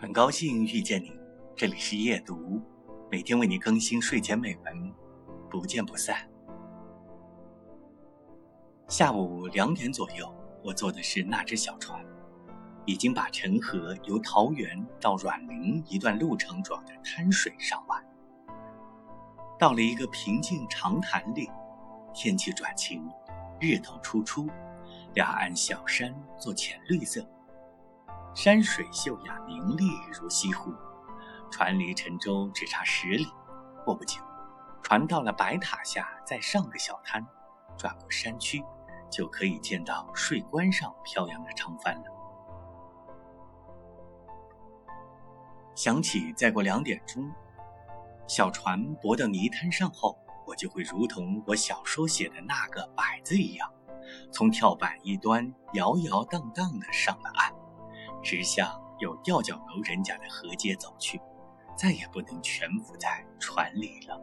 很高兴遇见你，这里是夜读，每天为你更新睡前美文，不见不散。下午两点左右，我坐的是那只小船，已经把陈河由桃园到阮陵一段路程撞的滩水上完，到了一个平静长潭里，天气转晴，日头初出，两岸小山作浅绿色。山水秀雅明丽如西湖，船离沉舟只差十里。过不久，船到了白塔下，再上个小滩，转过山区，就可以见到税关上飘扬的长帆了。想起再过两点钟，小船泊到泥滩上后，我就会如同我小说写的那个“摆”字一样，从跳板一端摇摇荡荡的上了岸。直向有吊脚楼人家的河街走去，再也不能蜷伏在船里了。